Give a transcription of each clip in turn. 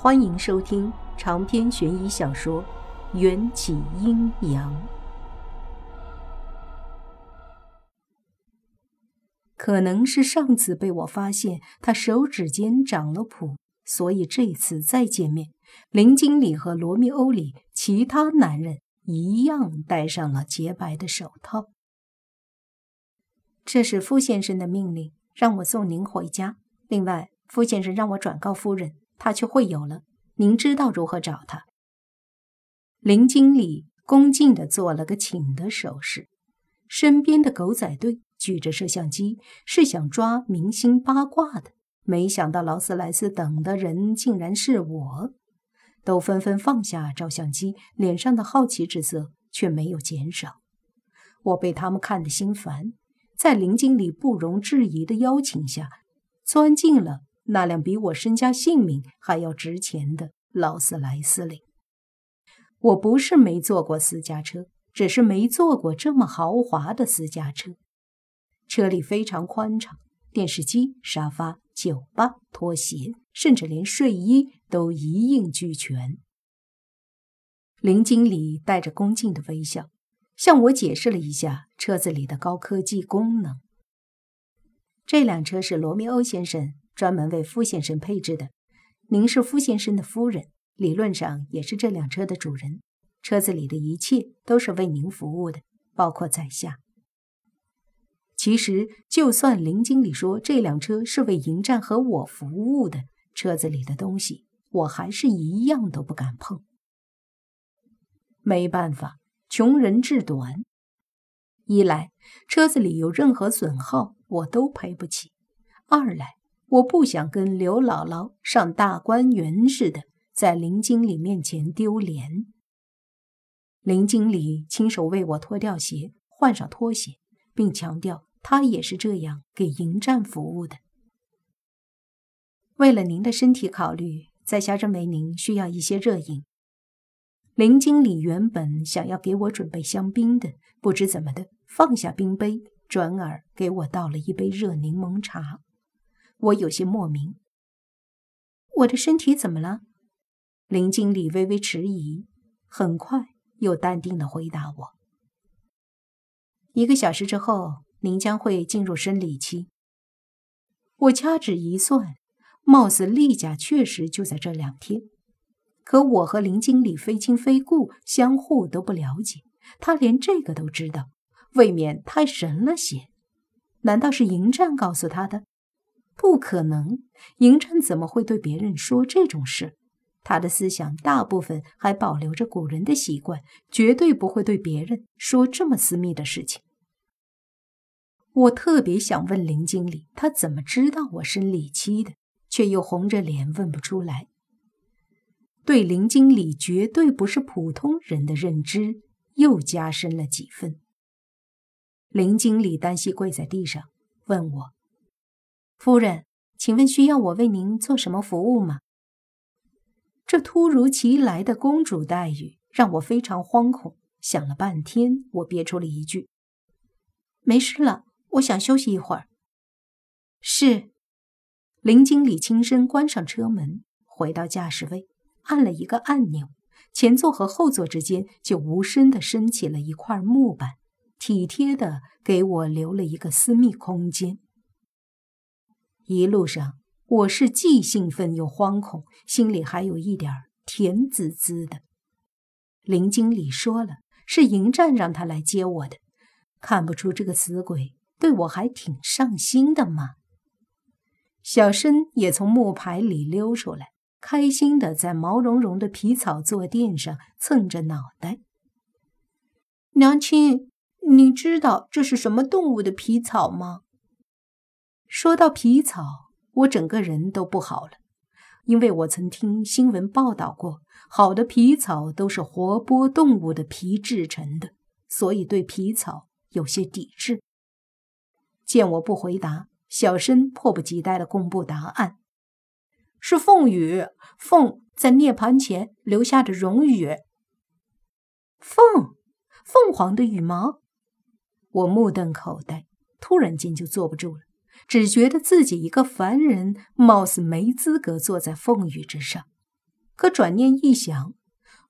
欢迎收听长篇悬疑小说《缘起阴阳》。可能是上次被我发现他手指间长了蹼，所以这次再见面，林经理和罗密欧里其他男人一样戴上了洁白的手套。这是傅先生的命令，让我送您回家。另外，傅先生让我转告夫人。他却会有了，您知道如何找他。林经理恭敬地做了个请的手势，身边的狗仔队举着摄像机，是想抓明星八卦的。没想到劳斯莱斯等的人竟然是我，都纷纷放下照相机，脸上的好奇之色却没有减少。我被他们看得心烦，在林经理不容置疑的邀请下，钻进了。那辆比我身家性命还要值钱的劳斯莱斯里，我不是没坐过私家车，只是没坐过这么豪华的私家车。车里非常宽敞，电视机、沙发、酒吧、拖鞋，甚至连睡衣都一应俱全。林经理带着恭敬的微笑，向我解释了一下车子里的高科技功能。这辆车是罗密欧先生。专门为傅先生配置的，您是傅先生的夫人，理论上也是这辆车的主人。车子里的一切都是为您服务的，包括在下。其实，就算林经理说这辆车是为迎战和我服务的，车子里的东西我还是一样都不敢碰。没办法，穷人志短。一来，车子里有任何损耗我都赔不起；二来，我不想跟刘姥姥上大观园似的，在林经理面前丢脸。林经理亲手为我脱掉鞋，换上拖鞋，并强调他也是这样给迎战服务的。为了您的身体考虑，在下认为您需要一些热饮。林经理原本想要给我准备香槟的，不知怎么的放下冰杯，转而给我倒了一杯热柠檬茶。我有些莫名，我的身体怎么了？林经理微微迟疑，很快又淡定的回答我：“一个小时之后，您将会进入生理期。”我掐指一算，貌似例假确实就在这两天。可我和林经理非亲非故，相互都不了解，他连这个都知道，未免太神了些。难道是迎战告诉他的？不可能，迎战怎么会对别人说这种事？他的思想大部分还保留着古人的习惯，绝对不会对别人说这么私密的事情。我特别想问林经理，他怎么知道我生理期的，却又红着脸问不出来。对林经理绝对不是普通人的认知又加深了几分。林经理单膝跪在地上，问我。夫人，请问需要我为您做什么服务吗？这突如其来的公主待遇让我非常惶恐。想了半天，我憋出了一句：“没事了，我想休息一会儿。”是。林经理轻声关上车门，回到驾驶位，按了一个按钮，前座和后座之间就无声地升起了一块木板，体贴地给我留了一个私密空间。一路上，我是既兴奋又惶恐，心里还有一点甜滋滋的。林经理说了，是迎战让他来接我的，看不出这个死鬼对我还挺上心的吗？小申也从木牌里溜出来，开心的在毛茸茸的皮草坐垫上蹭着脑袋。娘亲，你知道这是什么动物的皮草吗？说到皮草，我整个人都不好了，因为我曾听新闻报道过，好的皮草都是活剥动物的皮制成的，所以对皮草有些抵制。见我不回答，小申迫不及待地公布答案：是凤羽，凤在涅槃前留下的荣誉。凤，凤凰的羽毛。我目瞪口呆，突然间就坐不住了。只觉得自己一个凡人，貌似没资格坐在凤羽之上。可转念一想，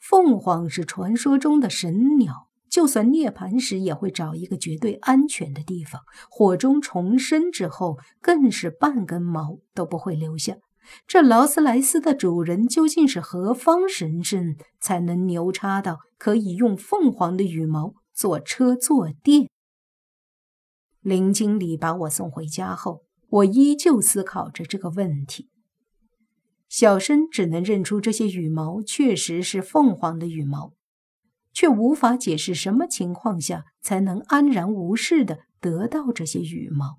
凤凰是传说中的神鸟，就算涅槃时也会找一个绝对安全的地方。火中重生之后，更是半根毛都不会留下。这劳斯莱斯的主人究竟是何方神圣，才能牛叉到可以用凤凰的羽毛做车坐垫？林经理把我送回家后，我依旧思考着这个问题。小申只能认出这些羽毛确实是凤凰的羽毛，却无法解释什么情况下才能安然无事的得到这些羽毛。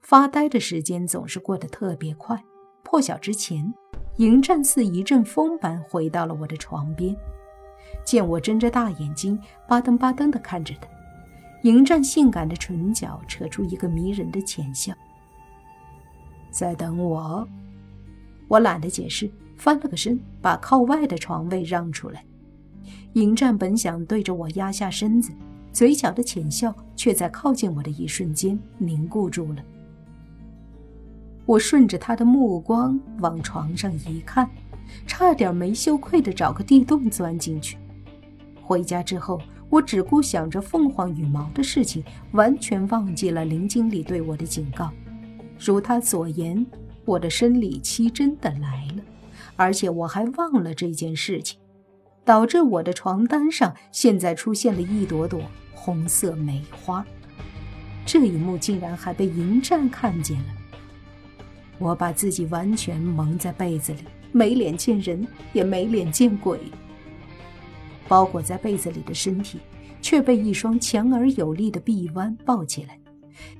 发呆的时间总是过得特别快。破晓之前，迎战似一阵风般回到了我的床边，见我睁着大眼睛巴登巴登地看着他，迎战性感的唇角扯出一个迷人的浅笑。在等我。我懒得解释，翻了个身，把靠外的床位让出来。迎战本想对着我压下身子，嘴角的浅笑却在靠近我的一瞬间凝固住了。我顺着他的目光往床上一看，差点没羞愧的找个地洞钻进去。回家之后，我只顾想着凤凰羽毛的事情，完全忘记了林经理对我的警告。如他所言。我的生理期真的来了，而且我还忘了这件事情，导致我的床单上现在出现了一朵朵红色梅花。这一幕竟然还被迎战看见了。我把自己完全蒙在被子里，没脸见人，也没脸见鬼。包裹在被子里的身体，却被一双强而有力的臂弯抱起来。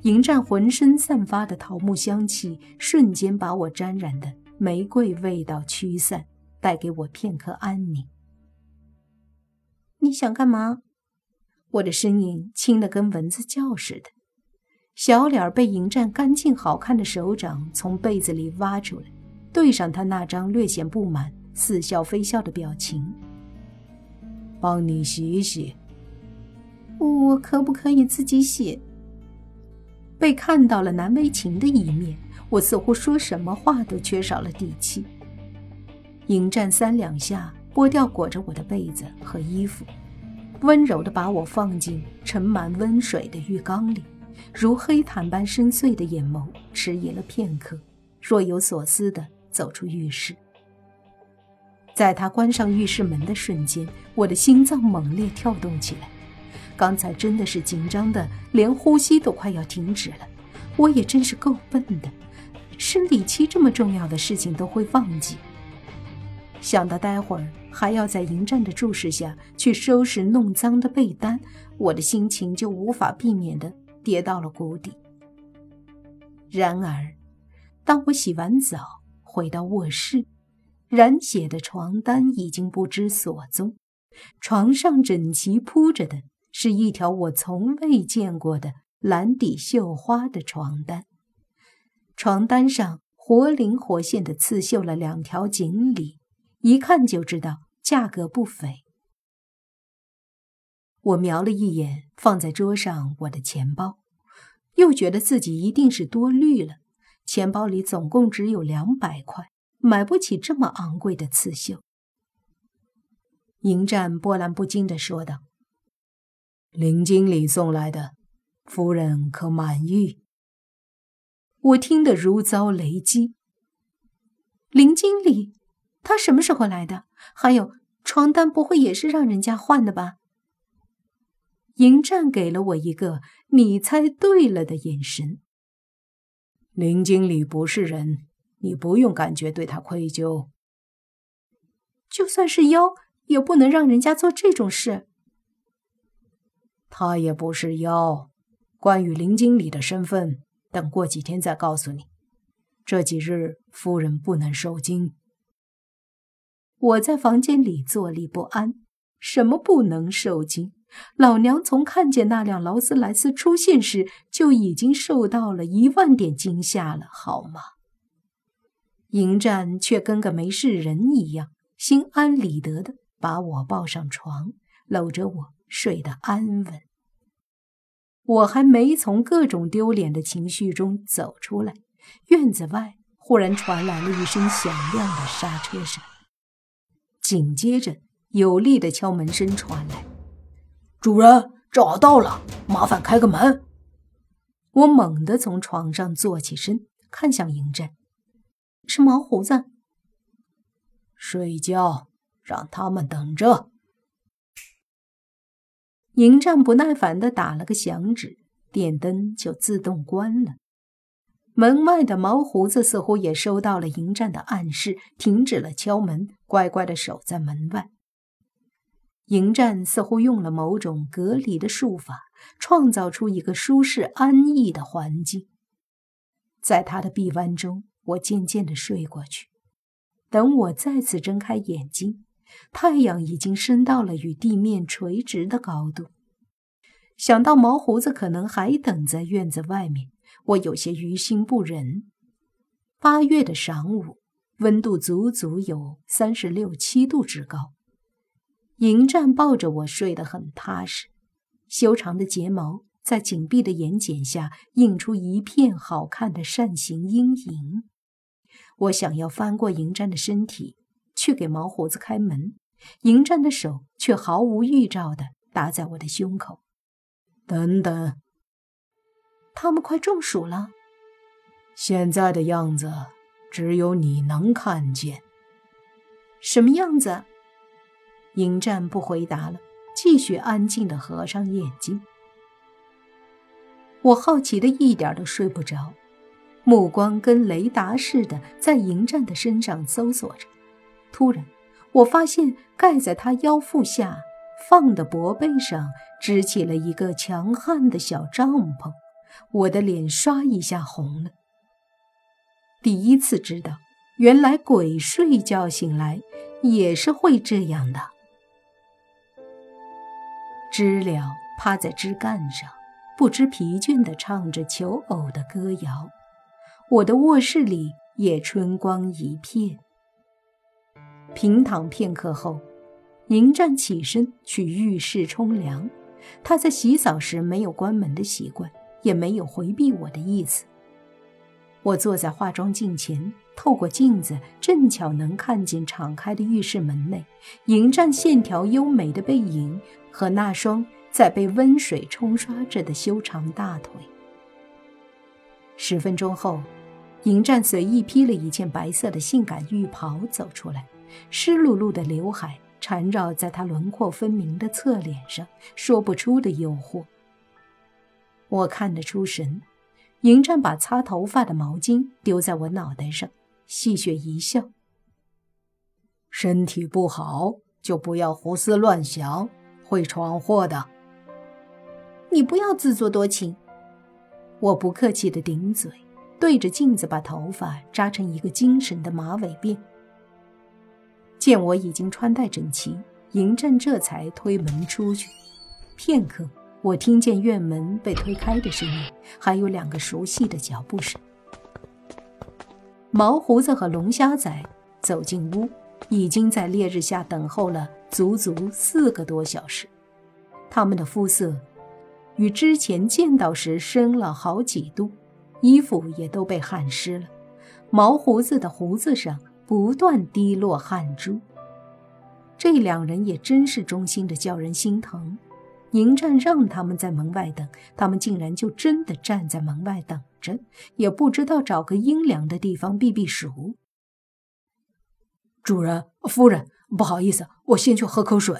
迎战浑身散发的桃木香气，瞬间把我沾染的玫瑰味道驱散，带给我片刻安宁。你想干嘛？我的声音轻得跟蚊子叫似的，小脸被迎战干净好看的手掌从被子里挖出来，对上他那张略显不满、似笑非笑的表情。帮你洗洗。我可不可以自己洗？被看到了难为情的一面，我似乎说什么话都缺少了底气。迎战三两下剥掉裹着我的被子和衣服，温柔地把我放进盛满温水的浴缸里，如黑檀般深邃的眼眸迟疑了片刻，若有所思地走出浴室。在他关上浴室门的瞬间，我的心脏猛烈跳动起来。刚才真的是紧张的，连呼吸都快要停止了。我也真是够笨的，生理期这么重要的事情都会忘记。想到待会儿还要在迎战的注视下去收拾弄脏的被单，我的心情就无法避免的跌到了谷底。然而，当我洗完澡回到卧室，染血的床单已经不知所踪，床上整齐铺着的。是一条我从未见过的蓝底绣花的床单，床单上活灵活现的刺绣了两条锦鲤，一看就知道价格不菲。我瞄了一眼放在桌上我的钱包，又觉得自己一定是多虑了，钱包里总共只有两百块，买不起这么昂贵的刺绣。迎战波澜不惊地说道。林经理送来的，夫人可满意？我听得如遭雷击。林经理，他什么时候来的？还有床单，不会也是让人家换的吧？迎战给了我一个“你猜对了”的眼神。林经理不是人，你不用感觉对他愧疚。就算是妖，也不能让人家做这种事。他也不是妖。关于林经理的身份，等过几天再告诉你。这几日夫人不能受惊。我在房间里坐立不安。什么不能受惊？老娘从看见那辆劳斯莱斯出现时，就已经受到了一万点惊吓了，好吗？迎战却跟个没事人一样，心安理得的把我抱上床，搂着我。睡得安稳，我还没从各种丢脸的情绪中走出来，院子外忽然传来了一声响亮的刹车声。紧接着，有力的敲门声传来：“主人找到了，麻烦开个门。”我猛地从床上坐起身，看向迎战，是毛胡子。睡觉，让他们等着。迎战不耐烦的打了个响指，电灯就自动关了。门外的毛胡子似乎也收到了迎战的暗示，停止了敲门，乖乖的守在门外。迎战似乎用了某种隔离的术法，创造出一个舒适安逸的环境。在他的臂弯中，我渐渐的睡过去。等我再次睁开眼睛，太阳已经升到了与地面垂直的高度。想到毛胡子可能还等在院子外面。我有些于心不忍。八月的晌午，温度足足有三十六七度之高。迎战抱着我睡得很踏实，修长的睫毛在紧闭的眼睑下映出一片好看的扇形阴影。我想要翻过迎战的身体去给毛胡子开门，迎战的手却毫无预兆地搭在我的胸口。等等。他们快中暑了，现在的样子只有你能看见。什么样子？迎战不回答了，继续安静的合上眼睛。我好奇的一点都睡不着，目光跟雷达似的在迎战的身上搜索着。突然，我发现盖在他腰腹下放的薄被上支起了一个强悍的小帐篷。我的脸刷一下红了。第一次知道，原来鬼睡觉醒来也是会这样的。知了趴在枝干上，不知疲倦地唱着求偶的歌谣。我的卧室里也春光一片。平躺片刻后，迎战起身去浴室冲凉。他在洗澡时没有关门的习惯。也没有回避我的意思。我坐在化妆镜前，透过镜子，正巧能看见敞开的浴室门内，迎战线条优美的背影和那双在被温水冲刷着的修长大腿。十分钟后，迎战随意披了一件白色的性感浴袍走出来，湿漉漉的刘海缠绕在他轮廓分明的侧脸上，说不出的诱惑。我看得出神，迎战把擦头发的毛巾丢在我脑袋上，戏谑一笑：“身体不好就不要胡思乱想，会闯祸的。”你不要自作多情。我不客气的顶嘴，对着镜子把头发扎成一个精神的马尾辫。见我已经穿戴整齐，嬴政这才推门出去。片刻。我听见院门被推开的声音，还有两个熟悉的脚步声。毛胡子和龙虾仔走进屋，已经在烈日下等候了足足四个多小时。他们的肤色与之前见到时深了好几度，衣服也都被汗湿了。毛胡子的胡子上不断滴落汗珠。这两人也真是忠心的叫人心疼。迎战让他们在门外等，他们竟然就真的站在门外等着，也不知道找个阴凉的地方避避暑。主人、夫人，不好意思，我先去喝口水。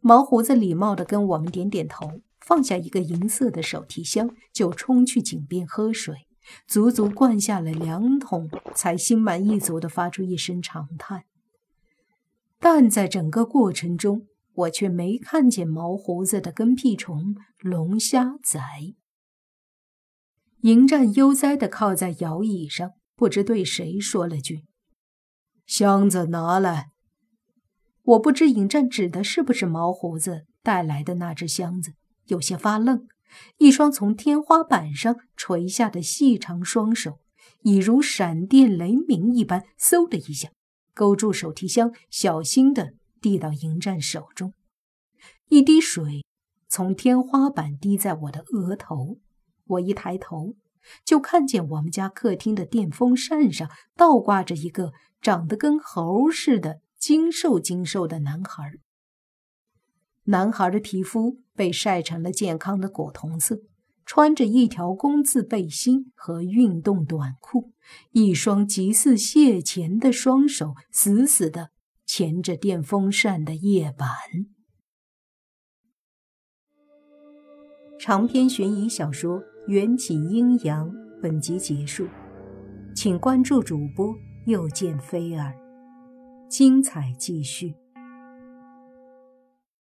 毛胡子礼貌地跟我们点点头，放下一个银色的手提箱，就冲去井边喝水，足足灌下了两桶，才心满意足地发出一声长叹。但在整个过程中，我却没看见毛胡子的跟屁虫龙虾仔。迎战悠哉地靠在摇椅上，不知对谁说了句：“箱子拿来。”我不知迎战指的是不是毛胡子带来的那只箱子，有些发愣。一双从天花板上垂下的细长双手，已如闪电雷鸣一般，嗖的一下勾住手提箱，小心地。递到迎战手中，一滴水从天花板滴在我的额头。我一抬头，就看见我们家客厅的电风扇上倒挂着一个长得跟猴似的精瘦精瘦的男孩。男孩的皮肤被晒成了健康的果铜色，穿着一条工字背心和运动短裤，一双极似蟹钳的双手死死地钳着电风扇的叶板。长篇悬疑小说《缘起阴阳》本集结束，请关注主播，又见菲儿，精彩继续。